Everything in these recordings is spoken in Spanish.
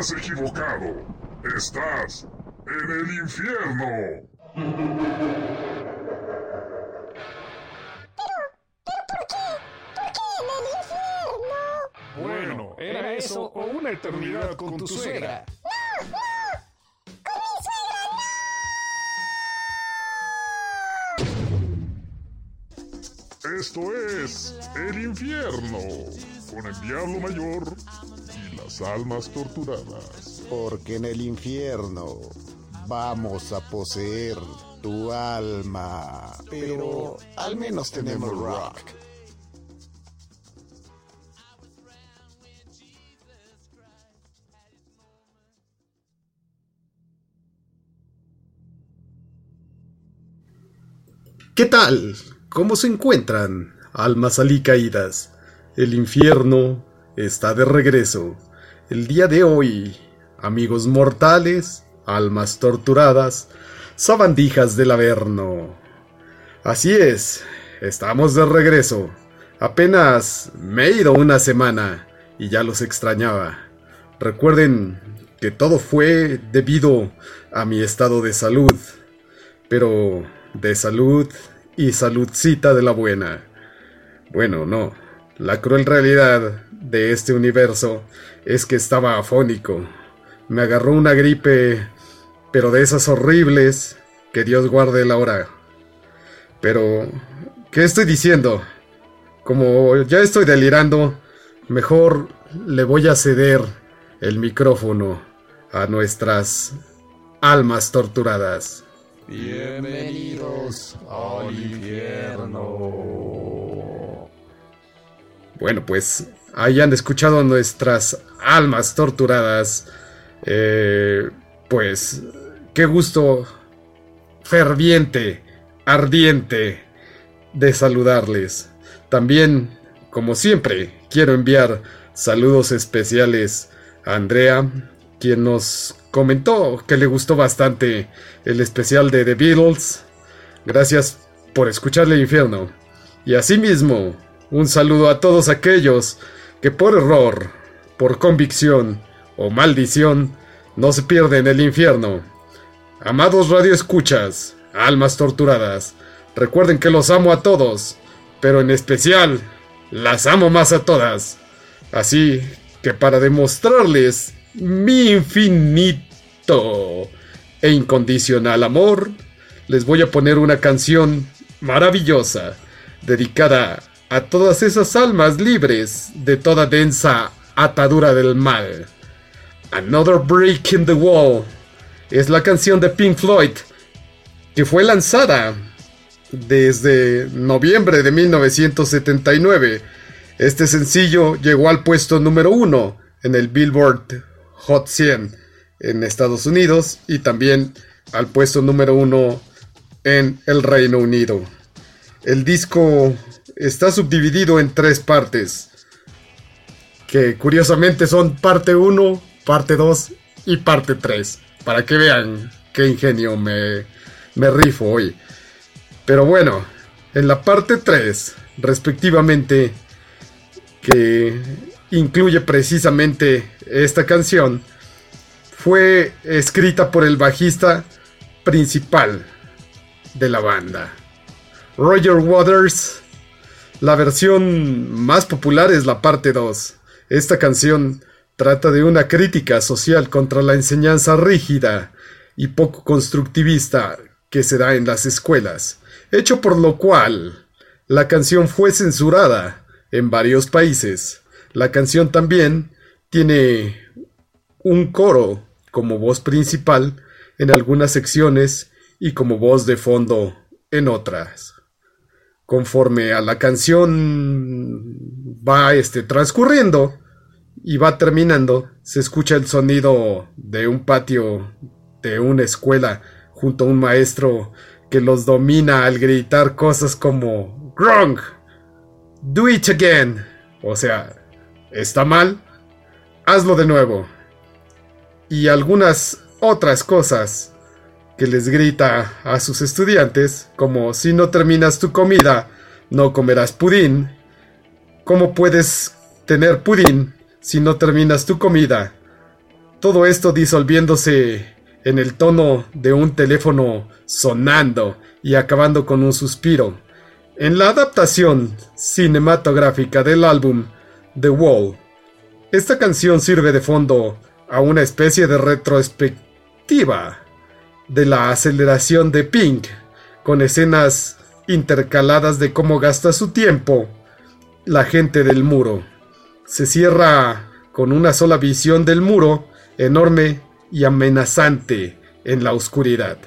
Estás equivocado. Estás en el infierno. Pero, pero ¿por qué? ¿Por qué en el infierno? Bueno, ¿era eso o una eternidad con tu suegra? ¡No, no! ¡Con mi suegra Esto es el infierno con el diablo mayor las almas torturadas. Porque en el infierno vamos a poseer tu alma. Pero al menos tenemos rock. ¿Qué tal? ¿Cómo se encuentran, almas alicaídas? El infierno está de regreso. El día de hoy, amigos mortales, almas torturadas, sabandijas del Averno. Así es, estamos de regreso. Apenas me he ido una semana y ya los extrañaba. Recuerden que todo fue debido a mi estado de salud. Pero de salud y saludcita de la buena. Bueno, no. La cruel realidad de este universo es que estaba afónico. Me agarró una gripe, pero de esas horribles, que Dios guarde la hora. Pero, ¿qué estoy diciendo? Como ya estoy delirando, mejor le voy a ceder el micrófono a nuestras almas torturadas. Bienvenidos al infierno. Bueno, pues hayan escuchado nuestras almas torturadas. Eh, pues qué gusto ferviente, ardiente de saludarles. También, como siempre, quiero enviar saludos especiales a Andrea, quien nos comentó que le gustó bastante el especial de The Beatles. Gracias por escucharle infierno. Y asimismo, un saludo a todos aquellos que por error, por convicción o maldición no se pierden el infierno. Amados radioescuchas, almas torturadas, recuerden que los amo a todos, pero en especial las amo más a todas. Así que para demostrarles mi infinito e incondicional amor, les voy a poner una canción maravillosa dedicada a todas esas almas libres de toda densa atadura del mal. Another Break in the Wall es la canción de Pink Floyd que fue lanzada desde noviembre de 1979. Este sencillo llegó al puesto número uno en el Billboard Hot 100 en Estados Unidos y también al puesto número uno en el Reino Unido. El disco está subdividido en tres partes, que curiosamente son parte 1, parte 2 y parte 3, para que vean qué ingenio me, me rifo hoy. Pero bueno, en la parte 3, respectivamente, que incluye precisamente esta canción, fue escrita por el bajista principal de la banda, Roger Waters. La versión más popular es la parte 2. Esta canción trata de una crítica social contra la enseñanza rígida y poco constructivista que se da en las escuelas, hecho por lo cual la canción fue censurada en varios países. La canción también tiene un coro como voz principal en algunas secciones y como voz de fondo en otras. Conforme a la canción va este, transcurriendo y va terminando, se escucha el sonido de un patio de una escuela junto a un maestro que los domina al gritar cosas como Wrong, do it again. O sea, está mal, hazlo de nuevo. Y algunas otras cosas que les grita a sus estudiantes, como si no terminas tu comida, no comerás pudín. ¿Cómo puedes tener pudín si no terminas tu comida? Todo esto disolviéndose en el tono de un teléfono sonando y acabando con un suspiro. En la adaptación cinematográfica del álbum The Wall, esta canción sirve de fondo a una especie de retrospectiva de la aceleración de Pink, con escenas intercaladas de cómo gasta su tiempo la gente del muro. Se cierra con una sola visión del muro enorme y amenazante en la oscuridad.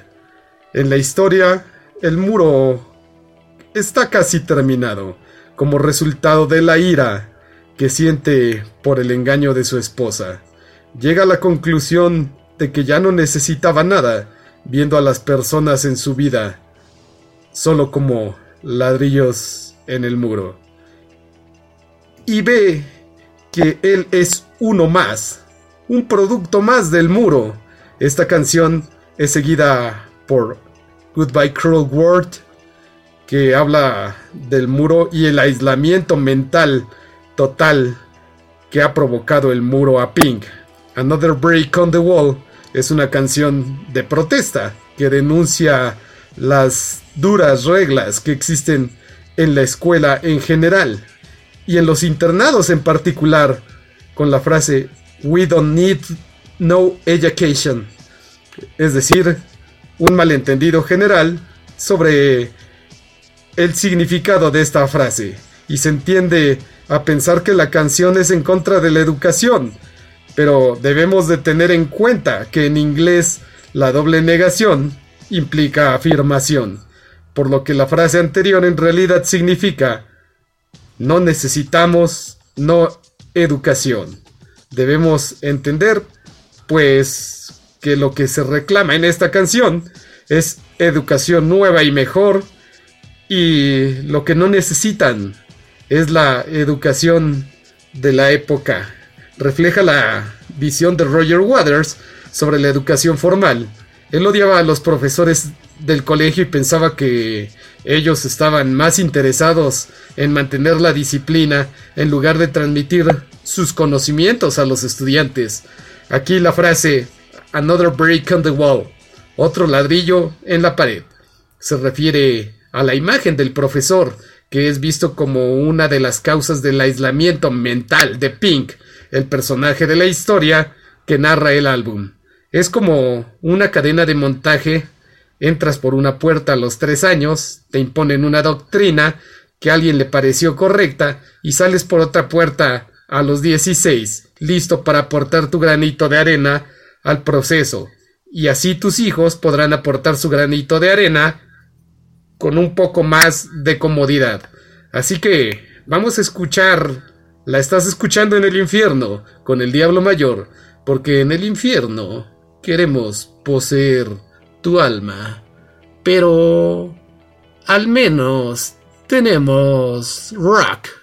En la historia, el muro está casi terminado, como resultado de la ira que siente por el engaño de su esposa. Llega a la conclusión de que ya no necesitaba nada, viendo a las personas en su vida solo como ladrillos en el muro. Y ve que él es uno más, un producto más del muro. Esta canción es seguida por Goodbye Cruel World, que habla del muro y el aislamiento mental total que ha provocado el muro a Pink. Another Break on the Wall es una canción de protesta que denuncia las duras reglas que existen en la escuela en general y en los internados en particular con la frase We don't need no education. Es decir, un malentendido general sobre el significado de esta frase y se entiende a pensar que la canción es en contra de la educación, pero debemos de tener en cuenta que en inglés la doble negación implica afirmación, por lo que la frase anterior en realidad significa no necesitamos no educación debemos entender, pues, que lo que se reclama en esta canción es educación nueva y mejor, y lo que no necesitan es la educación de la época. Refleja la visión de Roger Waters sobre la educación formal. Él odiaba a los profesores del colegio y pensaba que ellos estaban más interesados en mantener la disciplina en lugar de transmitir sus conocimientos a los estudiantes. Aquí la frase Another break on the wall, otro ladrillo en la pared, se refiere a la imagen del profesor, que es visto como una de las causas del aislamiento mental de Pink, el personaje de la historia que narra el álbum. Es como una cadena de montaje Entras por una puerta a los tres años, te imponen una doctrina que a alguien le pareció correcta y sales por otra puerta a los dieciséis, listo para aportar tu granito de arena al proceso. Y así tus hijos podrán aportar su granito de arena con un poco más de comodidad. Así que vamos a escuchar, la estás escuchando en el infierno con el diablo mayor, porque en el infierno queremos poseer tu alma. Pero al menos tenemos rock.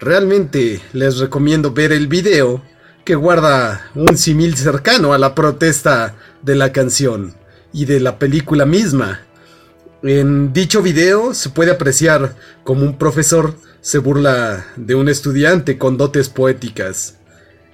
Realmente les recomiendo ver el video que guarda un simil cercano a la protesta de la canción y de la película misma. En dicho video se puede apreciar como un profesor se burla de un estudiante con dotes poéticas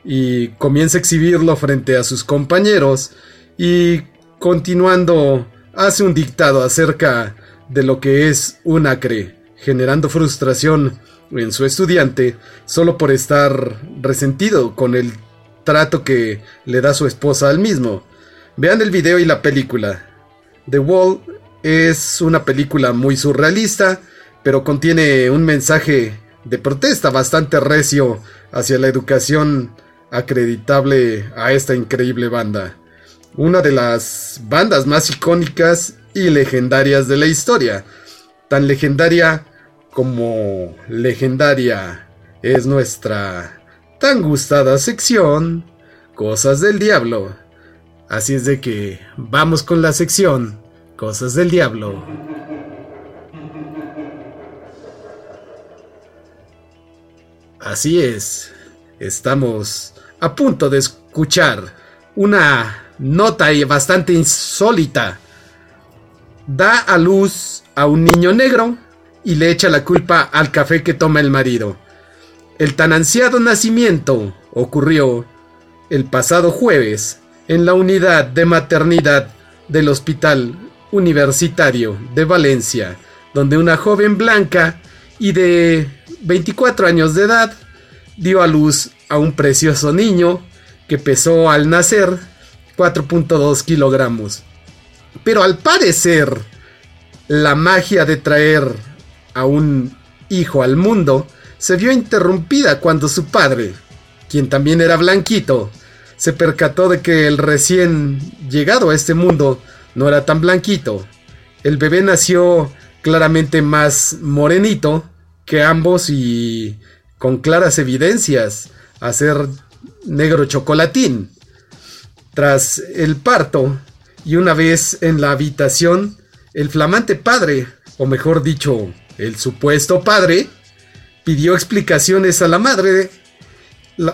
y comienza a exhibirlo frente a sus compañeros y continuando hace un dictado acerca de lo que es un acre, generando frustración en su estudiante solo por estar resentido con el trato que le da su esposa al mismo. Vean el video y la película. The Wall es una película muy surrealista, pero contiene un mensaje de protesta bastante recio hacia la educación acreditable a esta increíble banda. Una de las bandas más icónicas y legendarias de la historia. Tan legendaria como legendaria es nuestra tan gustada sección Cosas del Diablo. Así es de que vamos con la sección Cosas del Diablo. Así es, estamos a punto de escuchar una nota bastante insólita. Da a luz a un niño negro y le echa la culpa al café que toma el marido. El tan ansiado nacimiento ocurrió el pasado jueves en la unidad de maternidad del Hospital Universitario de Valencia, donde una joven blanca y de 24 años de edad dio a luz a un precioso niño que pesó al nacer 4.2 kilogramos. Pero al parecer, la magia de traer a un hijo al mundo se vio interrumpida cuando su padre, quien también era blanquito, se percató de que el recién llegado a este mundo no era tan blanquito. El bebé nació claramente más morenito que ambos y con claras evidencias a ser negro chocolatín. Tras el parto y una vez en la habitación, el flamante padre, o mejor dicho, el supuesto padre, pidió explicaciones a la madre,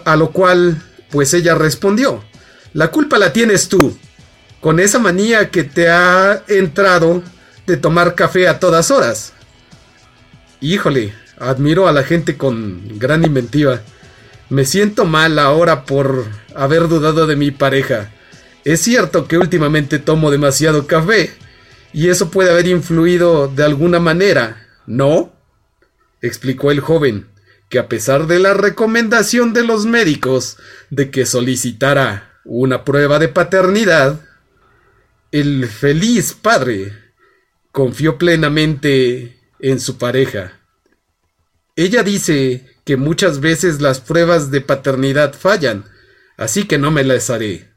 a lo cual pues ella respondió, la culpa la tienes tú, con esa manía que te ha entrado de tomar café a todas horas. Híjole, admiro a la gente con gran inventiva. Me siento mal ahora por haber dudado de mi pareja. Es cierto que últimamente tomo demasiado café, y eso puede haber influido de alguna manera, ¿no? explicó el joven, que a pesar de la recomendación de los médicos de que solicitara una prueba de paternidad, el feliz padre confió plenamente en su pareja. Ella dice que muchas veces las pruebas de paternidad fallan, así que no me las haré.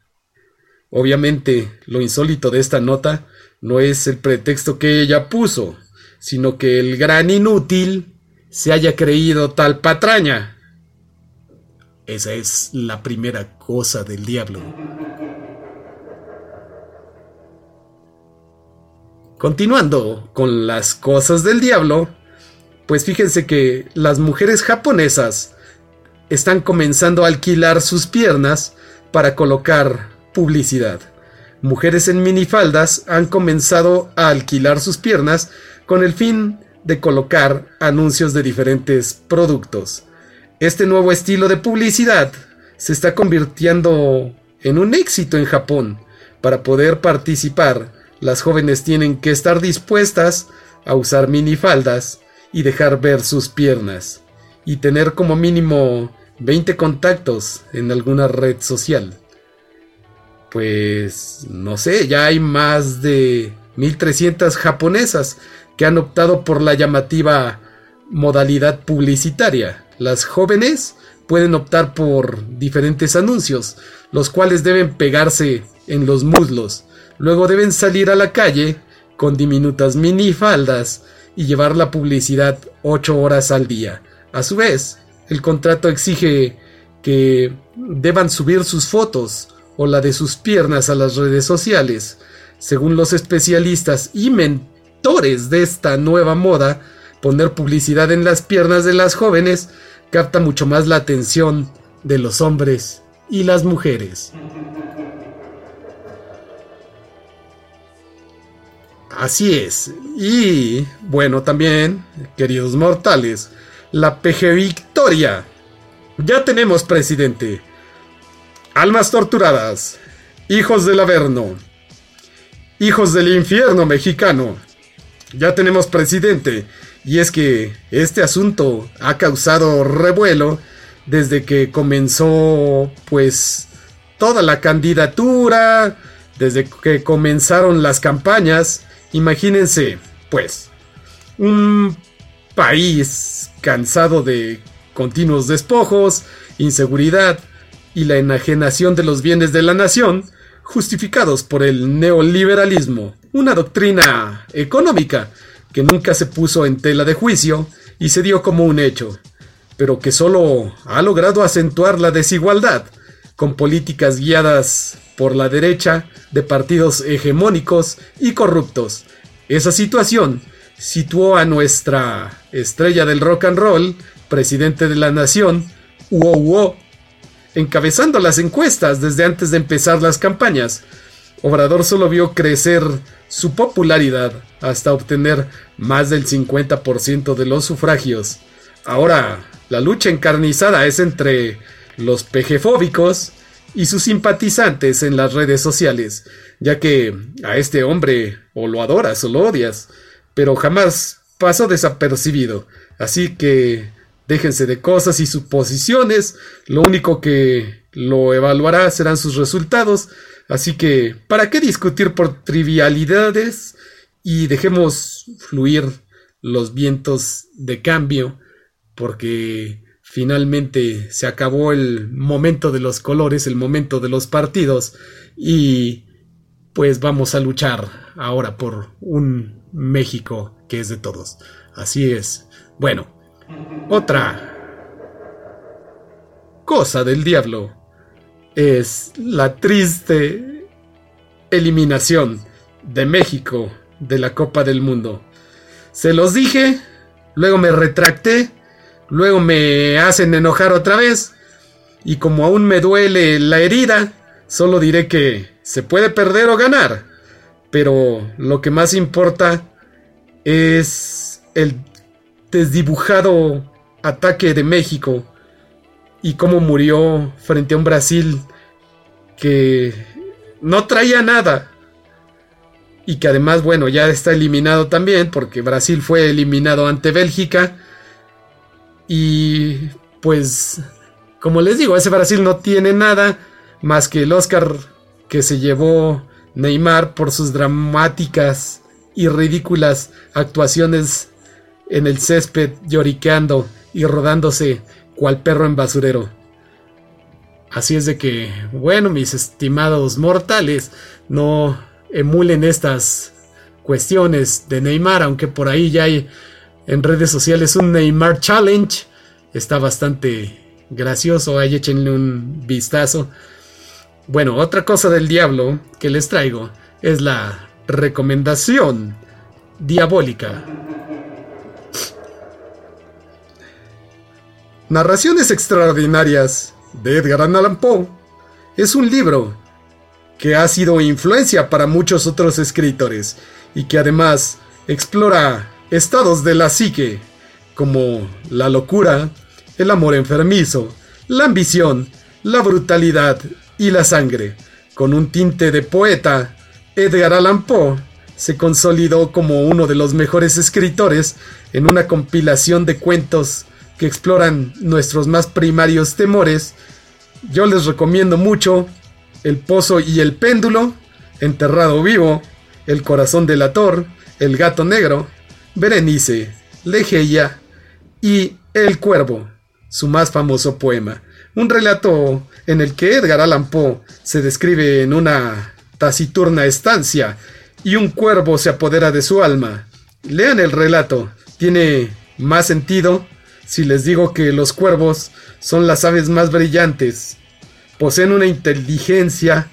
Obviamente, lo insólito de esta nota no es el pretexto que ella puso, sino que el gran inútil se haya creído tal patraña. Esa es la primera cosa del diablo. Continuando con las cosas del diablo, pues fíjense que las mujeres japonesas están comenzando a alquilar sus piernas para colocar publicidad. Mujeres en minifaldas han comenzado a alquilar sus piernas con el fin de colocar anuncios de diferentes productos. Este nuevo estilo de publicidad se está convirtiendo en un éxito en Japón. Para poder participar, las jóvenes tienen que estar dispuestas a usar minifaldas y dejar ver sus piernas y tener como mínimo 20 contactos en alguna red social. Pues no sé, ya hay más de 1300 japonesas que han optado por la llamativa modalidad publicitaria. Las jóvenes pueden optar por diferentes anuncios, los cuales deben pegarse en los muslos. Luego deben salir a la calle con diminutas minifaldas y llevar la publicidad 8 horas al día. A su vez, el contrato exige que deban subir sus fotos o la de sus piernas a las redes sociales. Según los especialistas y de esta nueva moda, poner publicidad en las piernas de las jóvenes capta mucho más la atención de los hombres y las mujeres. Así es. Y bueno, también, queridos mortales, la PG Victoria. Ya tenemos presidente. Almas torturadas. Hijos del Averno. Hijos del infierno mexicano. Ya tenemos presidente. Y es que este asunto ha causado revuelo desde que comenzó pues toda la candidatura, desde que comenzaron las campañas Imagínense, pues, un país cansado de continuos despojos, inseguridad y la enajenación de los bienes de la nación, justificados por el neoliberalismo, una doctrina económica que nunca se puso en tela de juicio y se dio como un hecho, pero que solo ha logrado acentuar la desigualdad con políticas guiadas por la derecha de partidos hegemónicos y corruptos. Esa situación situó a nuestra estrella del rock and roll, presidente de la nación, Uo encabezando las encuestas desde antes de empezar las campañas. Obrador solo vio crecer su popularidad hasta obtener más del 50% de los sufragios. Ahora, la lucha encarnizada es entre los pejefóbicos y sus simpatizantes en las redes sociales, ya que a este hombre o lo adoras o lo odias, pero jamás pasó desapercibido, así que déjense de cosas y suposiciones, lo único que lo evaluará serán sus resultados, así que ¿para qué discutir por trivialidades? Y dejemos fluir los vientos de cambio, porque finalmente se acabó el momento de los colores, el momento de los partidos y pues vamos a luchar ahora por un México que es de todos. Así es. Bueno, otra cosa del diablo es la triste eliminación de México de la Copa del Mundo. Se los dije, luego me retracté Luego me hacen enojar otra vez. Y como aún me duele la herida, solo diré que se puede perder o ganar. Pero lo que más importa es el desdibujado ataque de México y cómo murió frente a un Brasil que no traía nada. Y que además, bueno, ya está eliminado también, porque Brasil fue eliminado ante Bélgica. Y pues, como les digo, ese Brasil no tiene nada más que el Oscar que se llevó Neymar por sus dramáticas y ridículas actuaciones en el césped lloriqueando y rodándose cual perro en basurero. Así es de que, bueno, mis estimados mortales, no emulen estas cuestiones de Neymar, aunque por ahí ya hay en redes sociales un Neymar Challenge. Está bastante gracioso, ahí échenle un vistazo. Bueno, otra cosa del diablo que les traigo es la recomendación diabólica. Narraciones extraordinarias de Edgar Allan Poe es un libro que ha sido influencia para muchos otros escritores y que además explora estados de la psique, como la locura, el amor enfermizo, la ambición, la brutalidad y la sangre. Con un tinte de poeta, Edgar Allan Poe se consolidó como uno de los mejores escritores en una compilación de cuentos que exploran nuestros más primarios temores. Yo les recomiendo mucho El Pozo y el Péndulo, Enterrado Vivo, El Corazón del Ator, El Gato Negro, Berenice, Legeia y El Cuervo, su más famoso poema. Un relato en el que Edgar Allan Poe se describe en una taciturna estancia y un cuervo se apodera de su alma. Lean el relato, tiene más sentido si les digo que los cuervos son las aves más brillantes. Poseen una inteligencia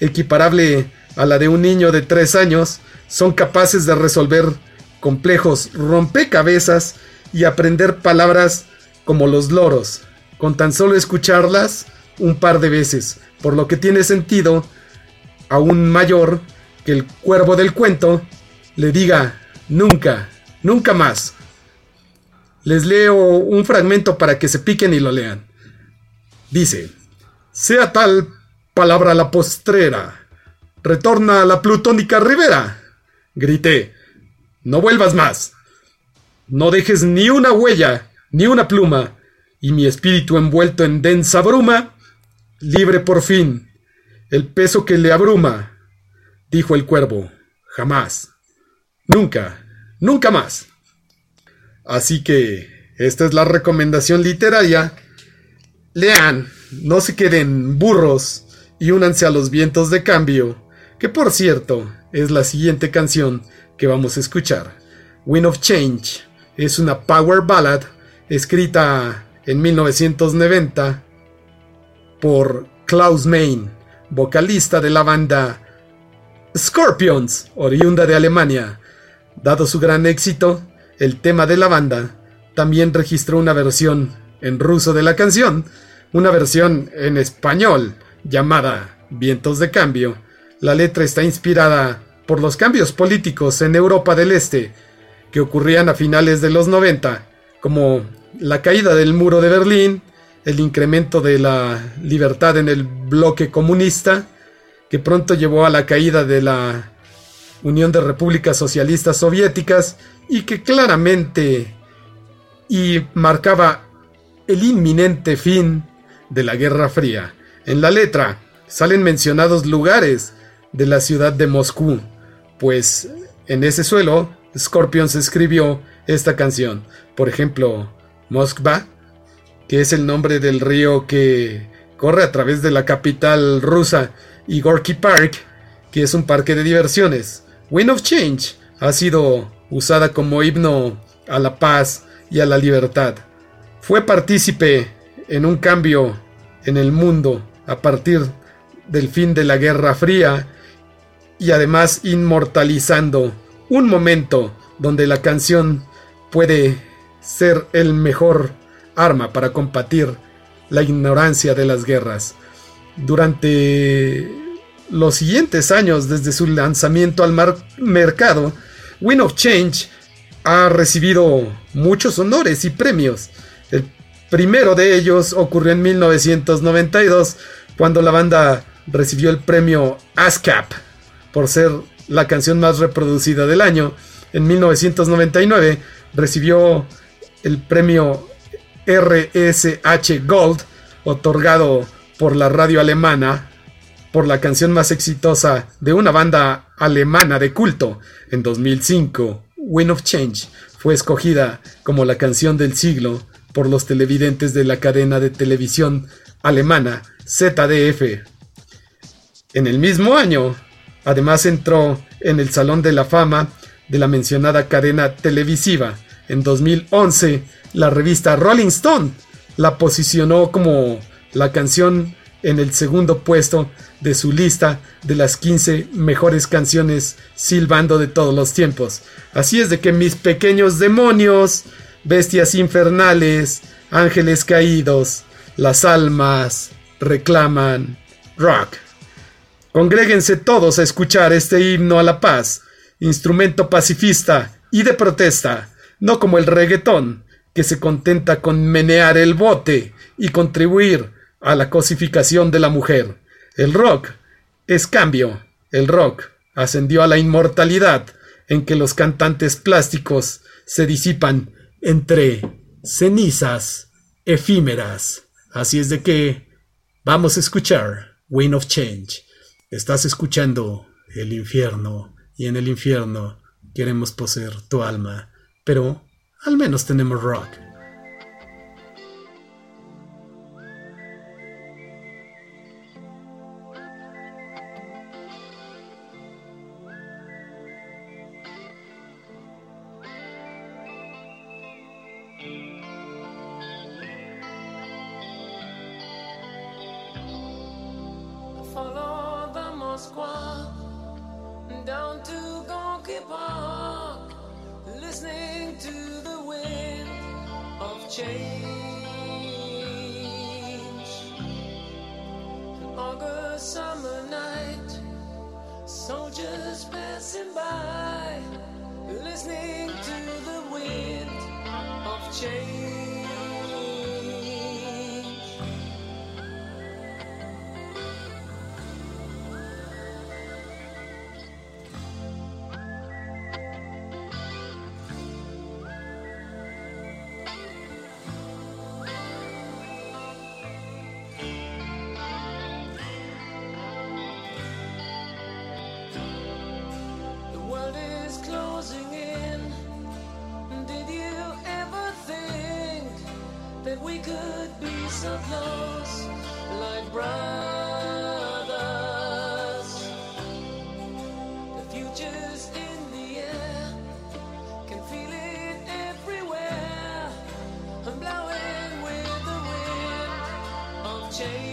equiparable a la de un niño de tres años, son capaces de resolver complejos rompecabezas y aprender palabras como los loros, con tan solo escucharlas un par de veces, por lo que tiene sentido aún mayor que el cuervo del cuento le diga nunca, nunca más. Les leo un fragmento para que se piquen y lo lean. Dice, sea tal palabra la postrera, retorna a la plutónica ribera. Grité, no vuelvas más. No dejes ni una huella, ni una pluma, y mi espíritu envuelto en densa bruma, libre por fin. El peso que le abruma, dijo el cuervo, jamás, nunca, nunca más. Así que esta es la recomendación literaria. Lean, no se queden burros y únanse a los vientos de cambio, que por cierto es la siguiente canción que vamos a escuchar. Wind of Change es una power ballad escrita en 1990 por Klaus Main, vocalista de la banda Scorpions, oriunda de Alemania. Dado su gran éxito, el tema de la banda también registró una versión en ruso de la canción, una versión en español llamada Vientos de Cambio. La letra está inspirada por los cambios políticos en Europa del Este que ocurrían a finales de los 90, como la caída del muro de Berlín, el incremento de la libertad en el bloque comunista, que pronto llevó a la caída de la Unión de Repúblicas Socialistas Soviéticas y que claramente y marcaba el inminente fin de la Guerra Fría. En la letra salen mencionados lugares de la ciudad de Moscú, pues en ese suelo Scorpions escribió esta canción. Por ejemplo, Moskva, que es el nombre del río que corre a través de la capital rusa, y Gorky Park, que es un parque de diversiones. Wind of Change ha sido usada como himno a la paz y a la libertad. Fue partícipe en un cambio en el mundo a partir del fin de la Guerra Fría y además inmortalizando un momento donde la canción puede ser el mejor arma para combatir la ignorancia de las guerras. Durante los siguientes años, desde su lanzamiento al mercado, Wind of Change ha recibido muchos honores y premios. El primero de ellos ocurrió en 1992, cuando la banda recibió el premio ASCAP por ser la canción más reproducida del año. En 1999 recibió el premio RSH Gold, otorgado por la radio alemana, por la canción más exitosa de una banda alemana de culto. En 2005, Wind of Change fue escogida como la canción del siglo por los televidentes de la cadena de televisión alemana ZDF. En el mismo año, Además entró en el Salón de la Fama de la mencionada cadena televisiva. En 2011, la revista Rolling Stone la posicionó como la canción en el segundo puesto de su lista de las 15 mejores canciones silbando de todos los tiempos. Así es de que mis pequeños demonios, bestias infernales, ángeles caídos, las almas reclaman rock. Congréguense todos a escuchar este himno a la paz, instrumento pacifista y de protesta, no como el reggaetón, que se contenta con menear el bote y contribuir a la cosificación de la mujer. El rock es cambio. El rock ascendió a la inmortalidad en que los cantantes plásticos se disipan entre cenizas efímeras. Así es de que vamos a escuchar Wind of Change. Estás escuchando el infierno y en el infierno queremos poseer tu alma, pero al menos tenemos rock. change.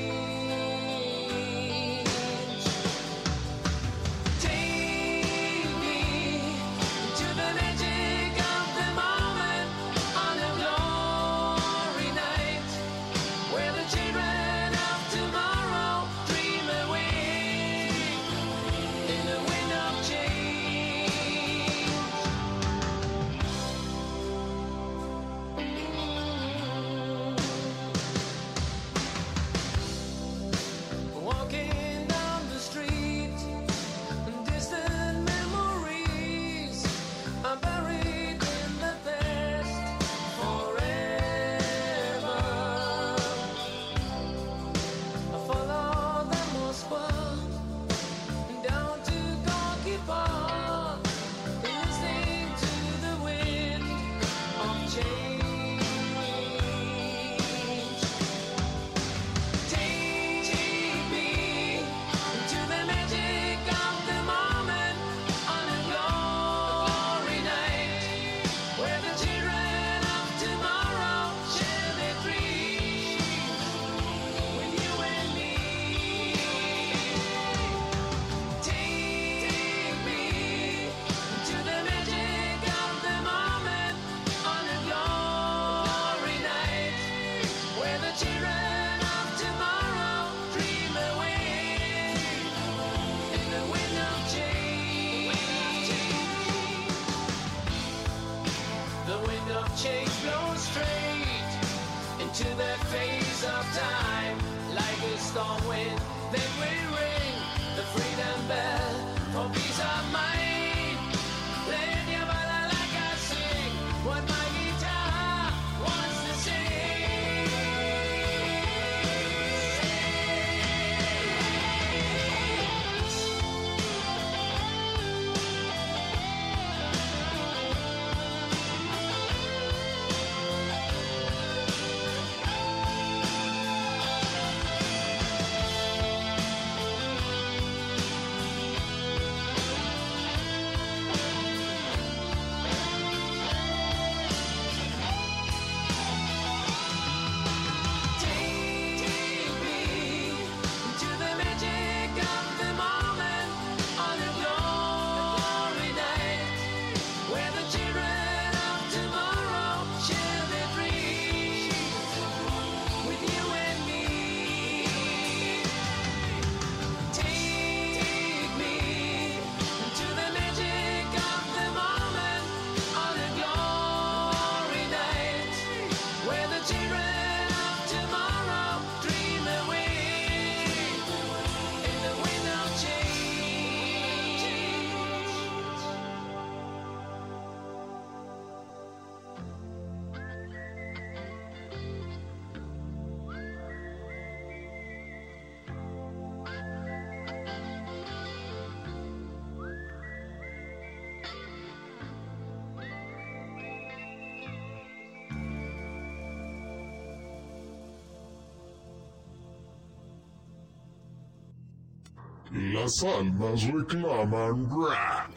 Queridas almas reclaman rock.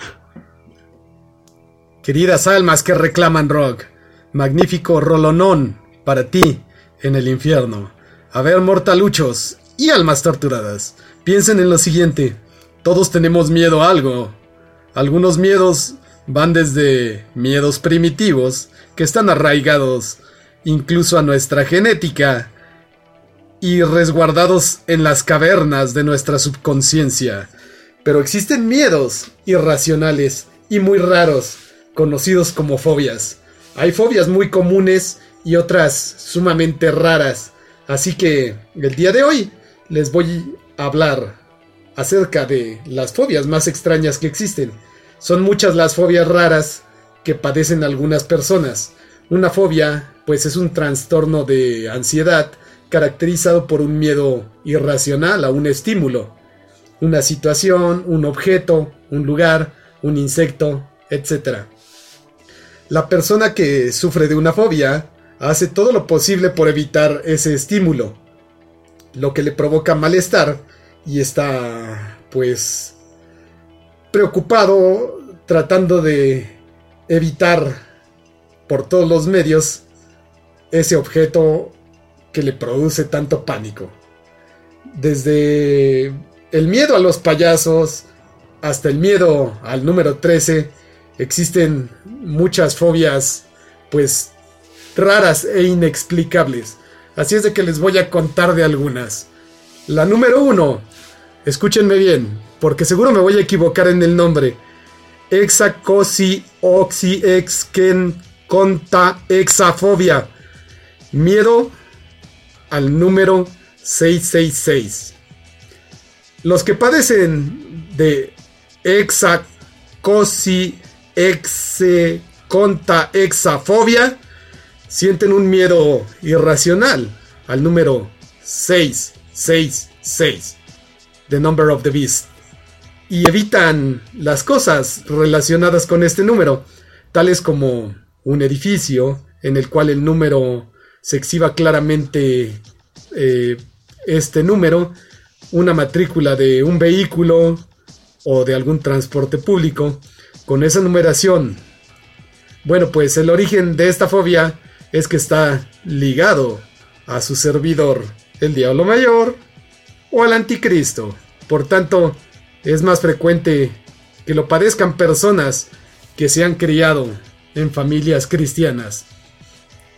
Queridas almas que reclaman rock. Magnífico rolonón para ti en el infierno. A ver, mortaluchos y almas torturadas. Piensen en lo siguiente. Todos tenemos miedo a algo. Algunos miedos van desde miedos primitivos que están arraigados incluso a nuestra genética y resguardados en las cavernas de nuestra subconsciencia. Pero existen miedos irracionales y muy raros, conocidos como fobias. Hay fobias muy comunes y otras sumamente raras. Así que el día de hoy les voy a hablar acerca de las fobias más extrañas que existen. Son muchas las fobias raras que padecen algunas personas. Una fobia, pues es un trastorno de ansiedad caracterizado por un miedo irracional a un estímulo, una situación, un objeto, un lugar, un insecto, etc. La persona que sufre de una fobia hace todo lo posible por evitar ese estímulo, lo que le provoca malestar y está pues preocupado tratando de evitar por todos los medios ese objeto que le produce tanto pánico. Desde el miedo a los payasos hasta el miedo al número 13, existen muchas fobias pues raras e inexplicables. Así es de que les voy a contar de algunas. La número 1, escúchenme bien, porque seguro me voy a equivocar en el nombre. Exacosi oxi exken conta exafobia. Miedo al número 666. Los que padecen de exacosi exe conta exafobia sienten un miedo irracional al número 666. The number of the beast. Y evitan las cosas relacionadas con este número, tales como un edificio en el cual el número se exhiba claramente eh, este número, una matrícula de un vehículo o de algún transporte público con esa numeración. Bueno, pues el origen de esta fobia es que está ligado a su servidor, el diablo mayor o al anticristo. Por tanto, es más frecuente que lo padezcan personas que se han criado en familias cristianas.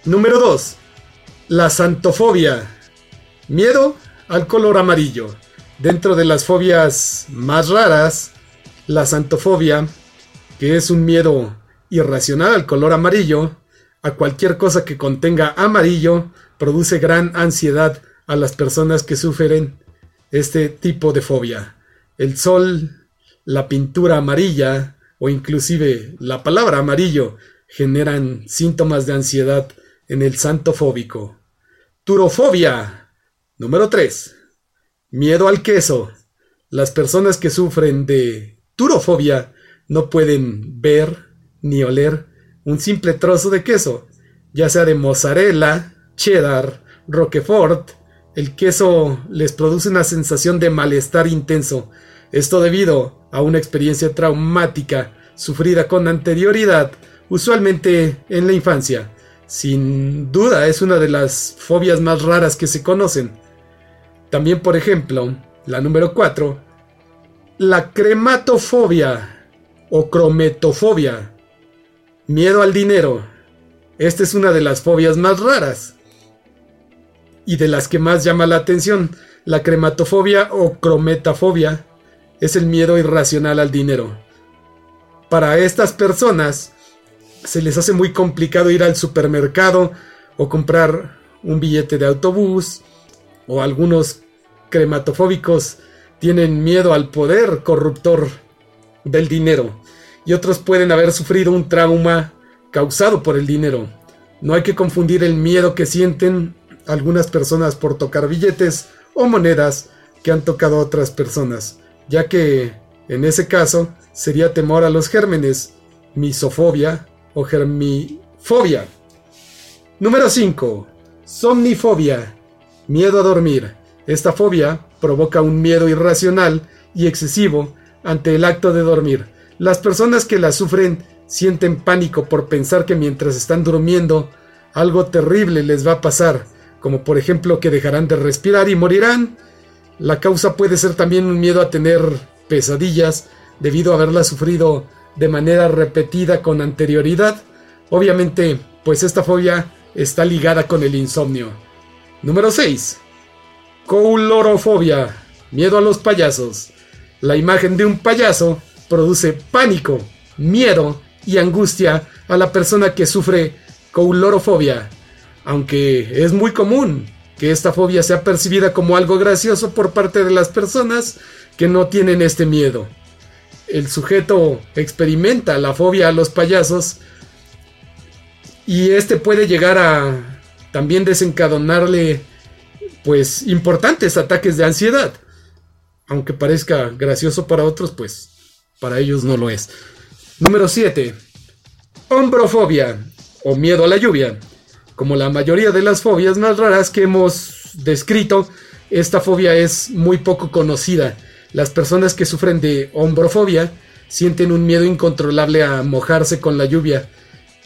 Número 2. La santofobia. Miedo al color amarillo. Dentro de las fobias más raras, la santofobia, que es un miedo irracional al color amarillo, a cualquier cosa que contenga amarillo, produce gran ansiedad a las personas que sufren este tipo de fobia. El sol, la pintura amarilla o inclusive la palabra amarillo generan síntomas de ansiedad en el santo fóbico. Turofobia. Número 3. Miedo al queso. Las personas que sufren de turofobia no pueden ver ni oler un simple trozo de queso, ya sea de mozzarella, cheddar, roquefort. El queso les produce una sensación de malestar intenso. Esto debido a una experiencia traumática sufrida con anterioridad, usualmente en la infancia. Sin duda es una de las fobias más raras que se conocen. También, por ejemplo, la número 4, la crematofobia o crometofobia. Miedo al dinero. Esta es una de las fobias más raras y de las que más llama la atención. La crematofobia o crometafobia es el miedo irracional al dinero. Para estas personas, se les hace muy complicado ir al supermercado o comprar un billete de autobús o algunos crematofóbicos tienen miedo al poder corruptor del dinero y otros pueden haber sufrido un trauma causado por el dinero. No hay que confundir el miedo que sienten algunas personas por tocar billetes o monedas que han tocado otras personas, ya que en ese caso sería temor a los gérmenes, misofobia o germifobia. Número 5. Somnifobia. Miedo a dormir. Esta fobia provoca un miedo irracional y excesivo ante el acto de dormir. Las personas que la sufren sienten pánico por pensar que mientras están durmiendo algo terrible les va a pasar, como por ejemplo que dejarán de respirar y morirán. La causa puede ser también un miedo a tener pesadillas debido a haberla sufrido de manera repetida con anterioridad. Obviamente, pues esta fobia está ligada con el insomnio. Número 6. Coulorofobia. Miedo a los payasos. La imagen de un payaso produce pánico, miedo y angustia a la persona que sufre coulorofobia, aunque es muy común que esta fobia sea percibida como algo gracioso por parte de las personas que no tienen este miedo. El sujeto experimenta la fobia a los payasos y este puede llegar a también desencadenarle pues importantes ataques de ansiedad. Aunque parezca gracioso para otros, pues para ellos no lo es. Número 7. Hombrofobia o miedo a la lluvia. Como la mayoría de las fobias más raras que hemos descrito, esta fobia es muy poco conocida. Las personas que sufren de hombrofobia sienten un miedo incontrolable a mojarse con la lluvia.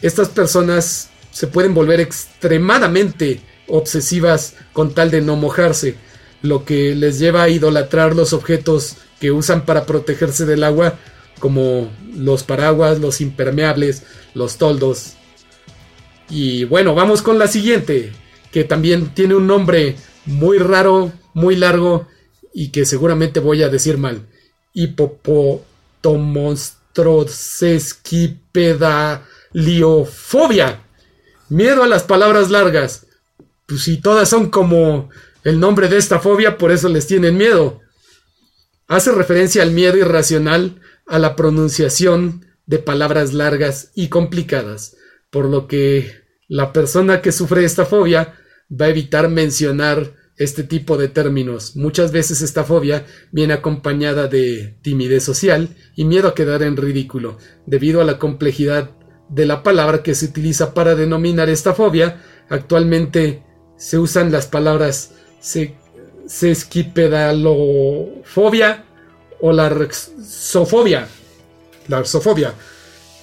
Estas personas se pueden volver extremadamente obsesivas con tal de no mojarse, lo que les lleva a idolatrar los objetos que usan para protegerse del agua, como los paraguas, los impermeables, los toldos. Y bueno, vamos con la siguiente, que también tiene un nombre muy raro, muy largo y que seguramente voy a decir mal. Hipopotomonstrosesquipedaliofobia. Miedo a las palabras largas. Pues si todas son como el nombre de esta fobia, por eso les tienen miedo. Hace referencia al miedo irracional a la pronunciación de palabras largas y complicadas, por lo que la persona que sufre esta fobia va a evitar mencionar este tipo de términos. Muchas veces esta fobia viene acompañada de timidez social y miedo a quedar en ridículo, debido a la complejidad de la palabra que se utiliza para denominar esta fobia. Actualmente se usan las palabras se, sesquipedalofobia o la rexofobia. La arsofobia.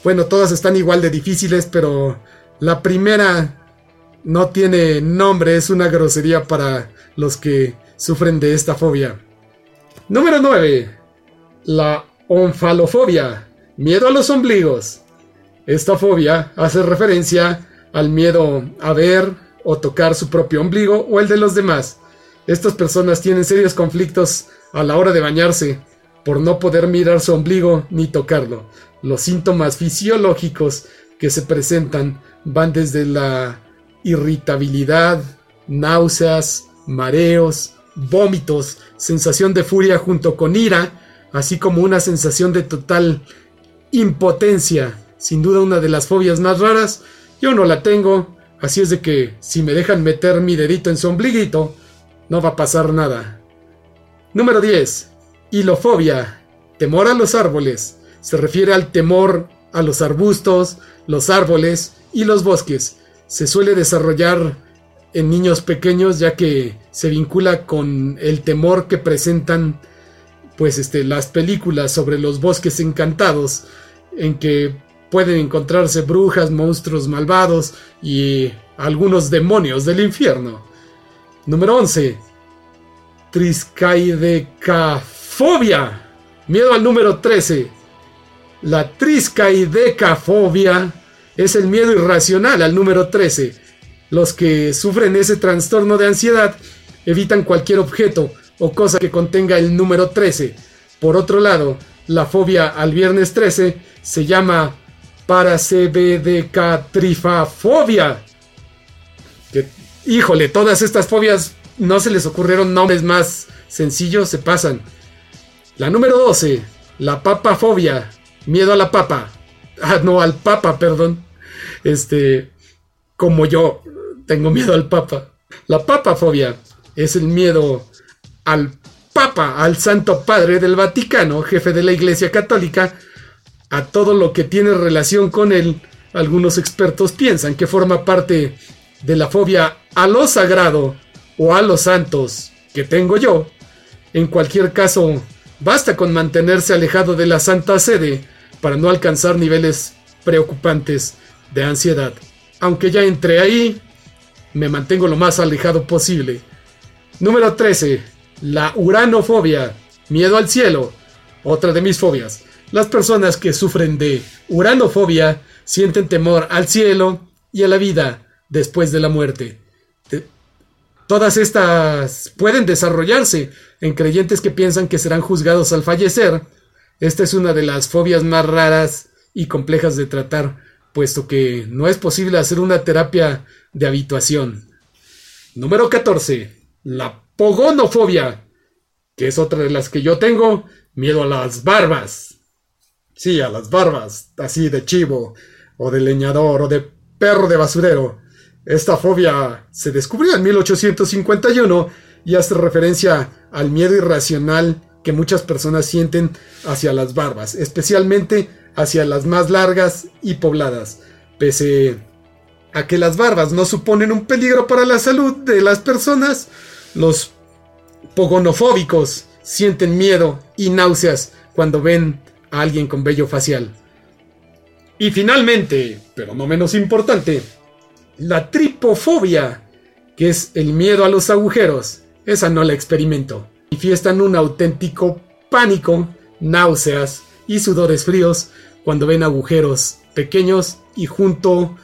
Bueno, todas están igual de difíciles, pero la primera no tiene nombre, es una grosería para los que sufren de esta fobia. Número 9. La onfalofobia. Miedo a los ombligos. Esta fobia hace referencia al miedo a ver o tocar su propio ombligo o el de los demás. Estas personas tienen serios conflictos a la hora de bañarse por no poder mirar su ombligo ni tocarlo. Los síntomas fisiológicos que se presentan van desde la irritabilidad, náuseas, mareos, vómitos, sensación de furia junto con ira, así como una sensación de total impotencia. Sin duda una de las fobias más raras. Yo no la tengo, así es de que si me dejan meter mi dedito en su ombliguito, no va a pasar nada. Número 10. Hilofobia. Temor a los árboles. Se refiere al temor a los arbustos, los árboles y los bosques. Se suele desarrollar en niños pequeños ya que se vincula con el temor que presentan pues este las películas sobre los bosques encantados en que pueden encontrarse brujas, monstruos malvados y algunos demonios del infierno. Número 11. Triscaidecafobia. Miedo al número 13. La triscaidecafobia es el miedo irracional al número 13. Los que sufren ese trastorno de ansiedad evitan cualquier objeto o cosa que contenga el número 13. Por otro lado, la fobia al viernes 13 se llama paracebedecatrifafobia. Que, híjole, todas estas fobias no se les ocurrieron nombres más sencillos, se pasan. La número 12, la papafobia, miedo a la papa. Ah, no, al papa, perdón. Este, como yo tengo miedo al papa. La papafobia es el miedo al papa, al santo padre del Vaticano, jefe de la Iglesia Católica, a todo lo que tiene relación con él. Algunos expertos piensan que forma parte de la fobia a lo sagrado o a los santos que tengo yo. En cualquier caso, basta con mantenerse alejado de la Santa Sede para no alcanzar niveles preocupantes de ansiedad. Aunque ya entré ahí, me mantengo lo más alejado posible. Número 13. La uranofobia. Miedo al cielo. Otra de mis fobias. Las personas que sufren de uranofobia sienten temor al cielo y a la vida después de la muerte. Todas estas pueden desarrollarse en creyentes que piensan que serán juzgados al fallecer. Esta es una de las fobias más raras y complejas de tratar, puesto que no es posible hacer una terapia de habituación. Número 14. La pogonofobia, que es otra de las que yo tengo, miedo a las barbas. Sí, a las barbas, así de chivo, o de leñador, o de perro de basurero. Esta fobia se descubrió en 1851 y hace referencia al miedo irracional que muchas personas sienten hacia las barbas, especialmente hacia las más largas y pobladas, pese a que las barbas no suponen un peligro para la salud de las personas, los pogonofóbicos sienten miedo y náuseas cuando ven a alguien con vello facial. Y finalmente, pero no menos importante, la tripofobia, que es el miedo a los agujeros. Esa no la experimento. Manifiestan un auténtico pánico, náuseas y sudores fríos cuando ven agujeros pequeños y junto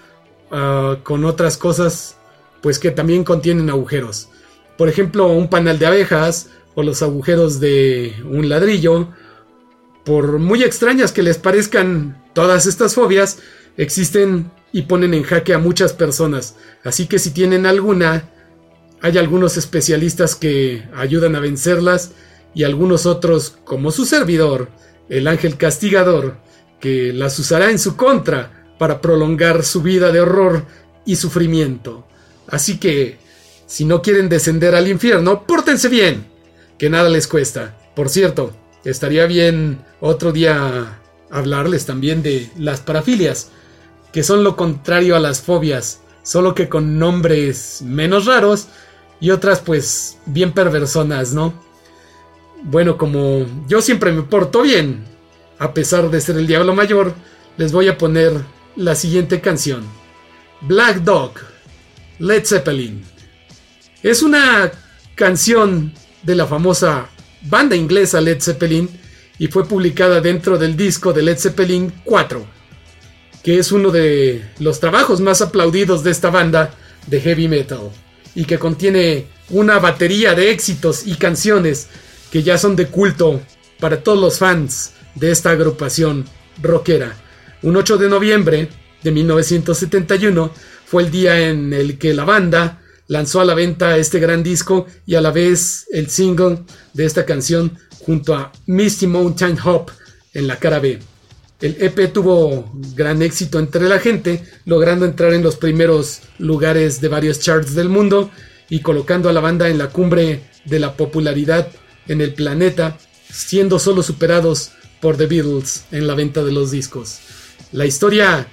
ah, con otras cosas pues que también contienen agujeros. Por ejemplo, un panal de abejas o los agujeros de un ladrillo. Por muy extrañas que les parezcan todas estas fobias, existen y ponen en jaque a muchas personas. Así que si tienen alguna, hay algunos especialistas que ayudan a vencerlas y algunos otros, como su servidor, el ángel castigador, que las usará en su contra para prolongar su vida de horror y sufrimiento. Así que, si no quieren descender al infierno, pórtense bien, que nada les cuesta. Por cierto, estaría bien otro día hablarles también de las parafilias que son lo contrario a las fobias, solo que con nombres menos raros y otras pues bien perversonas, ¿no? Bueno, como yo siempre me porto bien, a pesar de ser el diablo mayor, les voy a poner la siguiente canción. Black Dog, Led Zeppelin. Es una canción de la famosa banda inglesa Led Zeppelin y fue publicada dentro del disco de Led Zeppelin 4 que es uno de los trabajos más aplaudidos de esta banda de heavy metal y que contiene una batería de éxitos y canciones que ya son de culto para todos los fans de esta agrupación rockera. Un 8 de noviembre de 1971 fue el día en el que la banda lanzó a la venta este gran disco y a la vez el single de esta canción junto a Misty Mountain Hop en la cara B. El EP tuvo gran éxito entre la gente, logrando entrar en los primeros lugares de varios charts del mundo y colocando a la banda en la cumbre de la popularidad en el planeta, siendo solo superados por The Beatles en la venta de los discos. La historia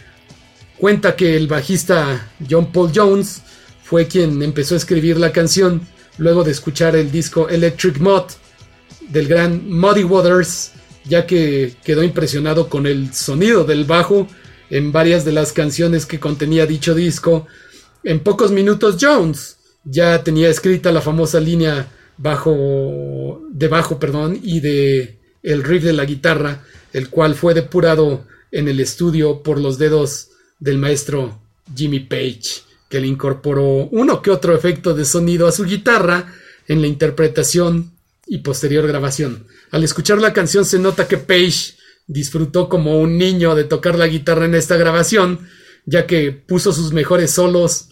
cuenta que el bajista John Paul Jones fue quien empezó a escribir la canción luego de escuchar el disco Electric Mod del gran Muddy Waters ya que quedó impresionado con el sonido del bajo en varias de las canciones que contenía dicho disco. En pocos minutos Jones ya tenía escrita la famosa línea bajo de bajo, perdón, y de el riff de la guitarra, el cual fue depurado en el estudio por los dedos del maestro Jimmy Page, que le incorporó uno que otro efecto de sonido a su guitarra en la interpretación y posterior grabación. Al escuchar la canción se nota que Page disfrutó como un niño de tocar la guitarra en esta grabación, ya que puso sus mejores solos,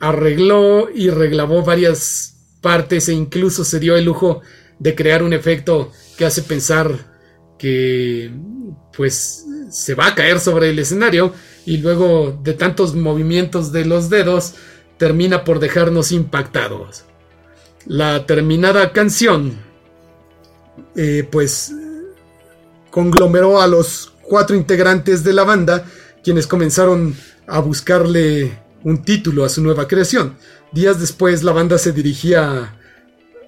arregló y reglabó varias partes e incluso se dio el lujo de crear un efecto que hace pensar que pues se va a caer sobre el escenario y luego de tantos movimientos de los dedos termina por dejarnos impactados. La terminada canción, eh, pues, conglomeró a los cuatro integrantes de la banda, quienes comenzaron a buscarle un título a su nueva creación. Días después, la banda se dirigía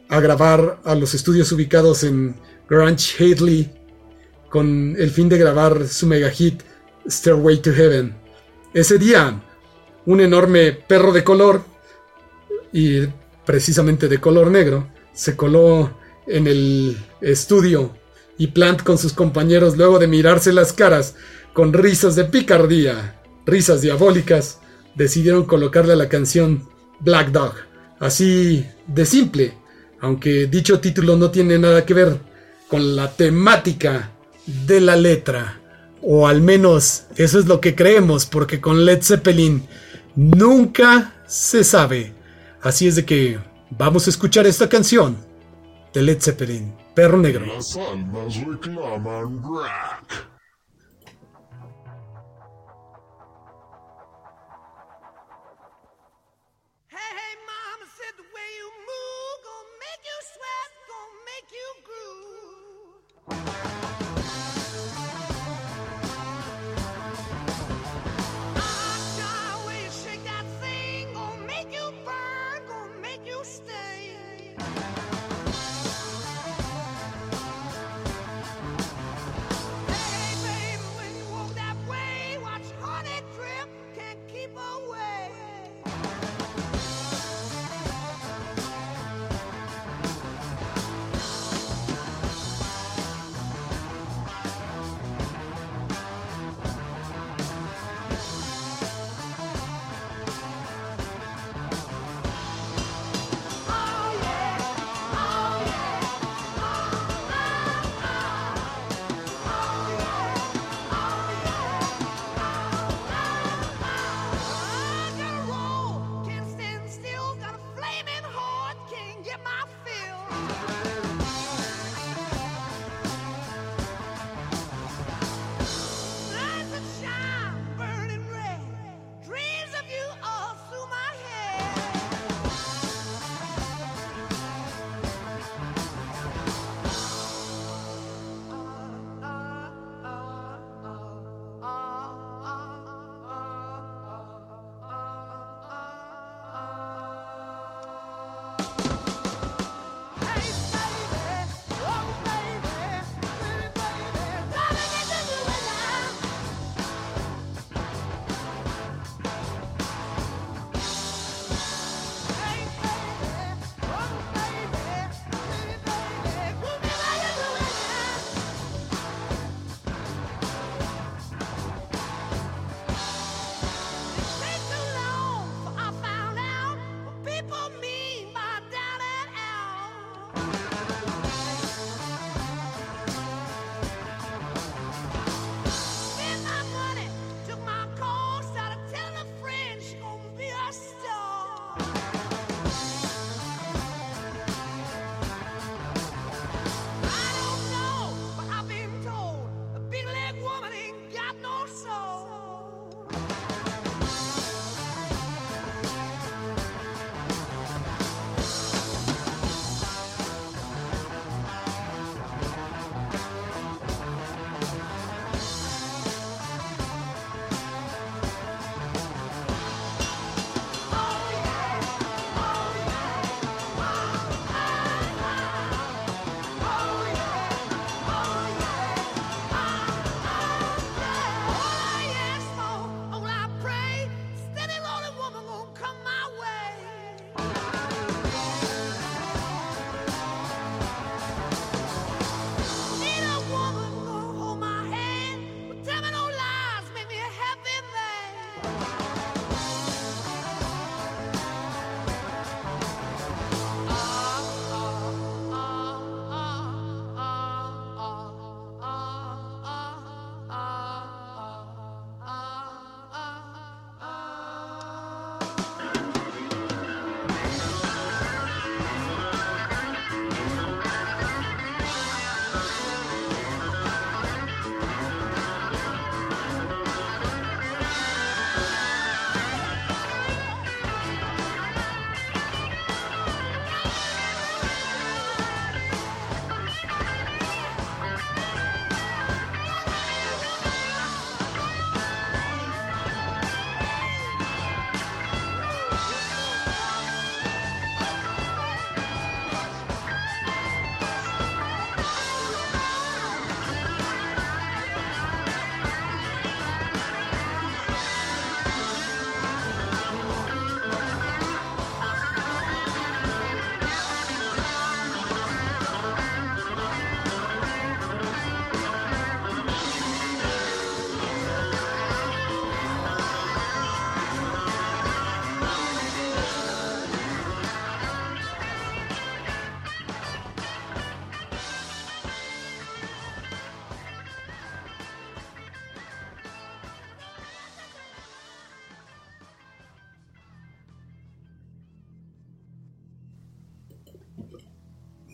a grabar a los estudios ubicados en Grange Hadley con el fin de grabar su mega hit Stairway to Heaven. Ese día, un enorme perro de color y precisamente de color negro, se coló en el estudio y Plant con sus compañeros, luego de mirarse las caras con risas de picardía, risas diabólicas, decidieron colocarle la canción Black Dog Así de simple, aunque dicho título no tiene nada que ver con la temática de la letra. O al menos eso es lo que creemos, porque con Led Zeppelin nunca se sabe. Así es de que vamos a escuchar esta canción de Led Zeppelin, Perro Negro. Las almas reclaman rock.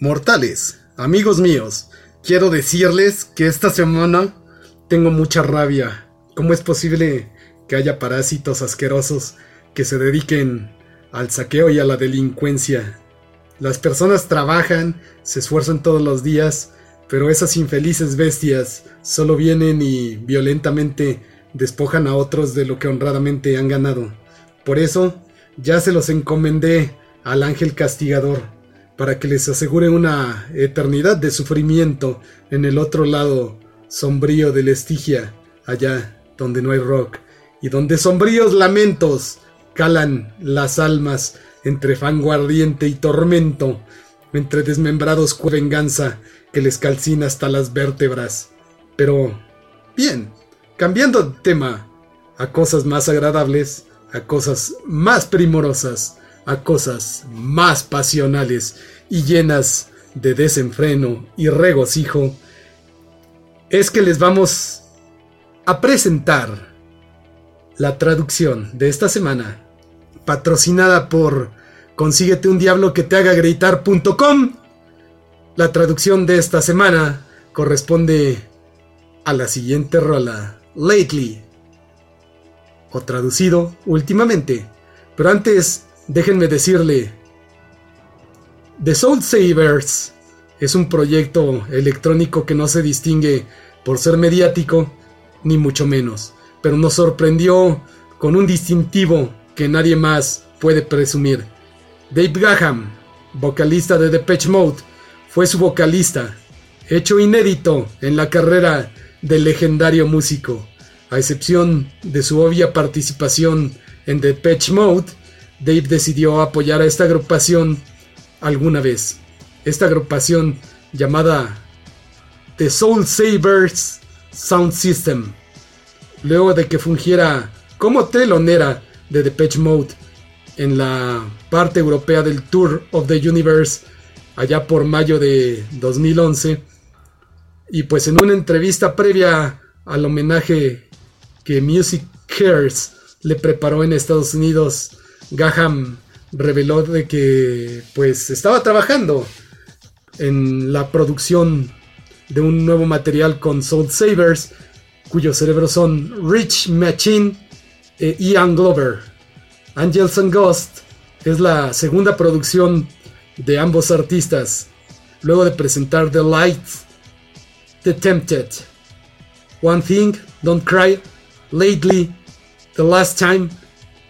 Mortales, amigos míos, quiero decirles que esta semana tengo mucha rabia. ¿Cómo es posible que haya parásitos asquerosos que se dediquen al saqueo y a la delincuencia? Las personas trabajan, se esfuerzan todos los días, pero esas infelices bestias solo vienen y violentamente despojan a otros de lo que honradamente han ganado. Por eso, ya se los encomendé al ángel castigador, para que les asegure una eternidad de sufrimiento en el otro lado sombrío del Estigia, allá donde no hay rock, y donde sombríos lamentos calan las almas entre fango ardiente y tormento, entre desmembrados cu venganza que les calcina hasta las vértebras. Pero, bien, cambiando de tema a cosas más agradables, a cosas más primorosas, a cosas más pasionales y llenas de desenfreno y regocijo, es que les vamos a presentar la traducción de esta semana, patrocinada por consíguete un diablo que te haga gritar.com. La traducción de esta semana corresponde a la siguiente rola, Lately, o traducido últimamente. Pero antes, déjenme decirle, The Soul Savers es un proyecto electrónico que no se distingue por ser mediático, ni mucho menos, pero nos sorprendió con un distintivo que nadie más puede presumir. Dave Gaham, vocalista de Depeche Mode, fue su vocalista, hecho inédito en la carrera del legendario músico. A excepción de su obvia participación en Depeche Mode, Dave decidió apoyar a esta agrupación alguna vez. Esta agrupación llamada The Soul Savers Sound System, luego de que fungiera como telonera de Depeche Mode en la parte europea del Tour of the Universe allá por mayo de 2011 y pues en una entrevista previa al homenaje que Music Cares le preparó en Estados Unidos, Gaham reveló de que pues estaba trabajando en la producción de un nuevo material con Soul Savers, cuyos cerebros son Rich Machine e Ian Glover. Angels and Ghost es la segunda producción de ambos artistas, luego de presentar The Light, The Tempted, One Thing, Don't Cry, Lately, The Last Time,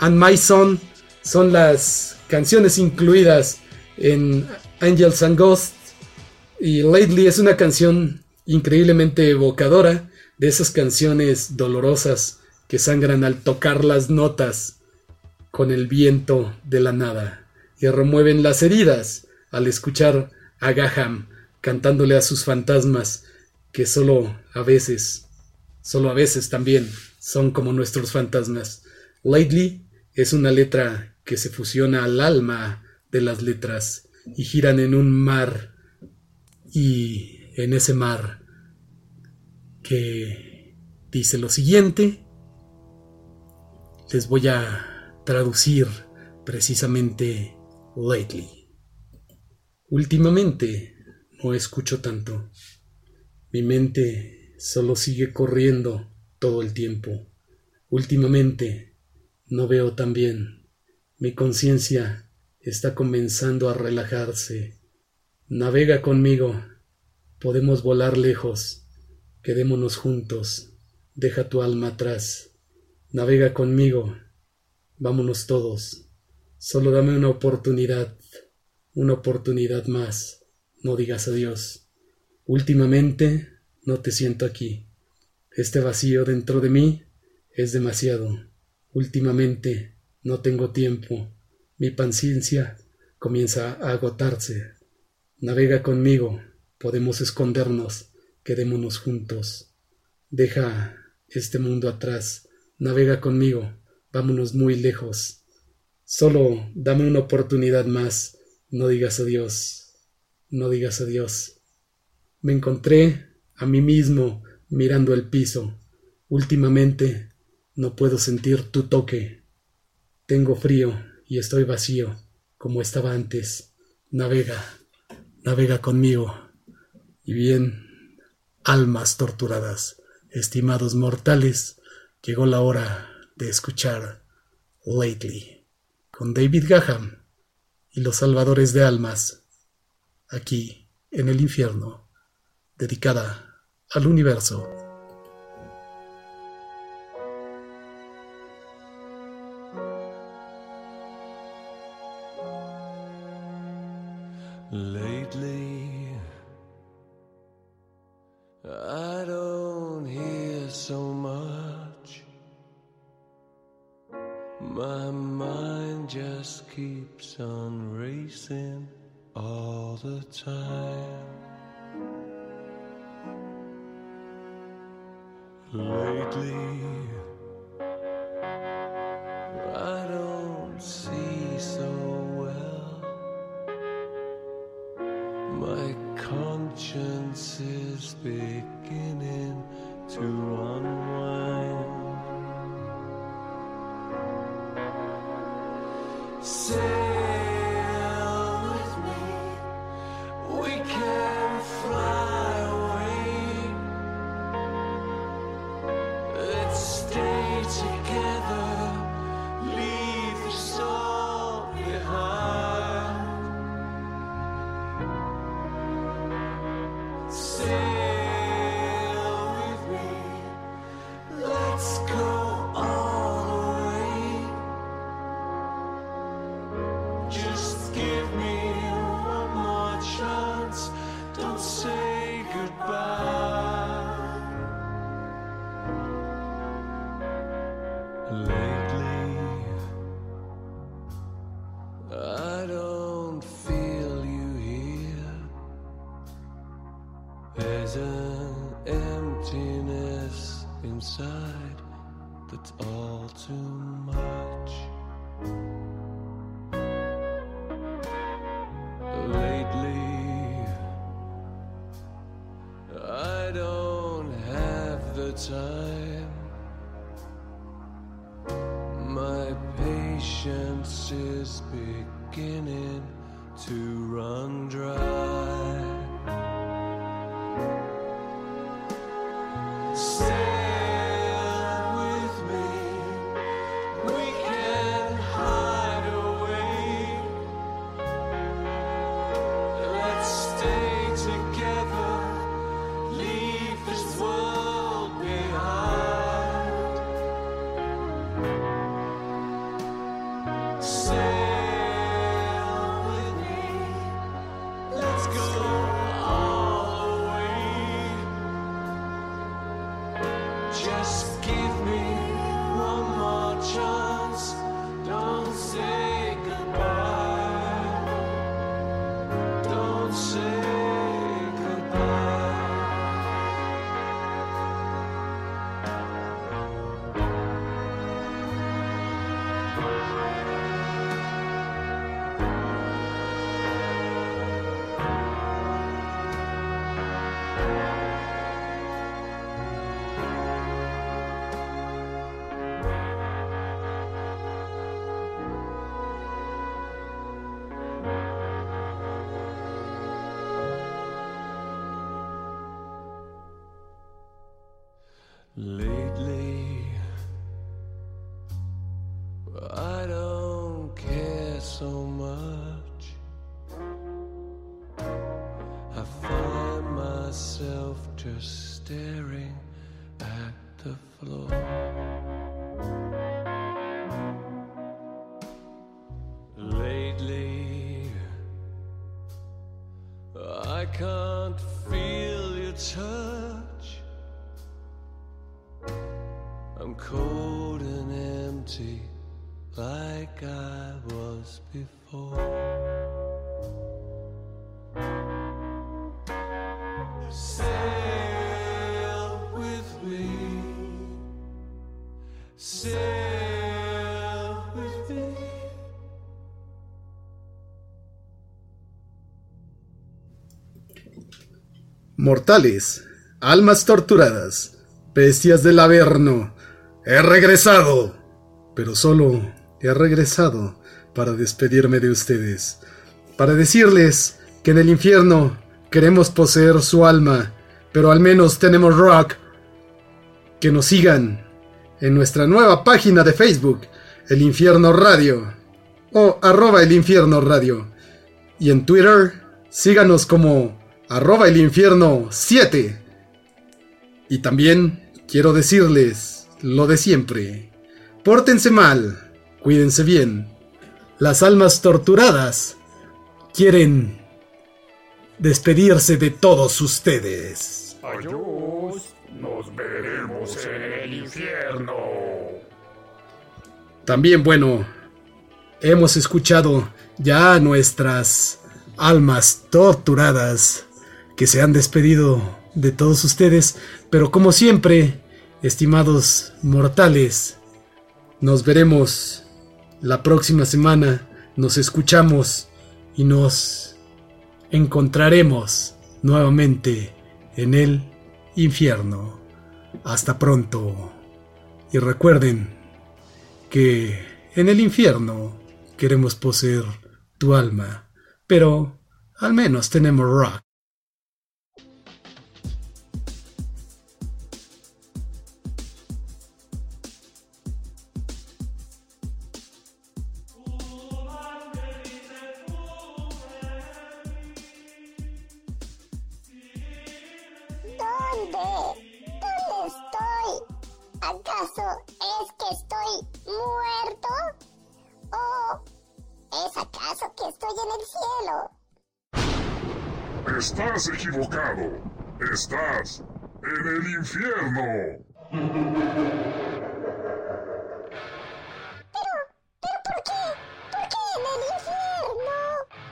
and My Son son las canciones incluidas en Angels and Ghosts. Y Lately es una canción increíblemente evocadora, de esas canciones dolorosas que sangran al tocar las notas con el viento de la nada y remueven las heridas al escuchar a Gaham cantándole a sus fantasmas que solo a veces, solo a veces también son como nuestros fantasmas. Lately es una letra que se fusiona al alma de las letras y giran en un mar y en ese mar que dice lo siguiente, les voy a traducir precisamente lately. Últimamente no escucho tanto. Mi mente solo sigue corriendo todo el tiempo. Últimamente no veo tan bien. Mi conciencia está comenzando a relajarse. Navega conmigo. Podemos volar lejos. Quedémonos juntos. Deja tu alma atrás. Navega conmigo. Vámonos todos. Solo dame una oportunidad. Una oportunidad más. No digas adiós. Últimamente no te siento aquí. Este vacío dentro de mí es demasiado. Últimamente no tengo tiempo. Mi paciencia comienza a agotarse. Navega conmigo. Podemos escondernos. Quedémonos juntos. Deja este mundo atrás. Navega conmigo. Vámonos muy lejos. Solo dame una oportunidad más. No digas adiós. No digas adiós. Me encontré a mí mismo mirando el piso. Últimamente no puedo sentir tu toque. Tengo frío y estoy vacío, como estaba antes. Navega, navega conmigo. Y bien, almas torturadas, estimados mortales, llegó la hora de escuchar Lately con David Gaham y los salvadores de almas, aquí en el infierno, dedicada al universo. Mortales, almas torturadas, bestias del Averno, he regresado. Pero solo he regresado para despedirme de ustedes, para decirles que en el infierno queremos poseer su alma, pero al menos tenemos rock. Que nos sigan en nuestra nueva página de Facebook, El Infierno Radio, o arroba el infierno radio. Y en Twitter, síganos como arroba El Infierno 7. Y también quiero decirles lo de siempre. Pórtense mal, cuídense bien. Las almas torturadas quieren despedirse de todos ustedes. Adiós. Nos veremos en el infierno. También, bueno, hemos escuchado ya a nuestras almas torturadas que se han despedido de todos ustedes, pero como siempre, estimados mortales, nos veremos la próxima semana, nos escuchamos y nos encontraremos nuevamente en el infierno. Hasta pronto. Y recuerden que en el infierno queremos poseer tu alma, pero al menos tenemos rock. Es acaso que estoy en el cielo? Estás equivocado. Estás en el infierno. ¿Pero por qué? ¿Por qué en el infierno?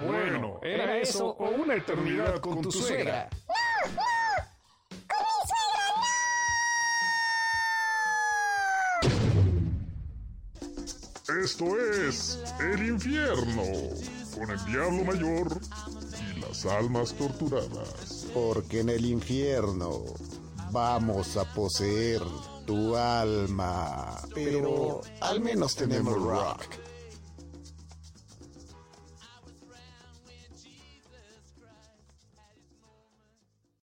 Bueno, ¿era eso o una eternidad con tu suegra? ¡No, no! Esto es el infierno con el diablo mayor y las almas torturadas. Porque en el infierno vamos a poseer tu alma. Pero al menos tenemos rock.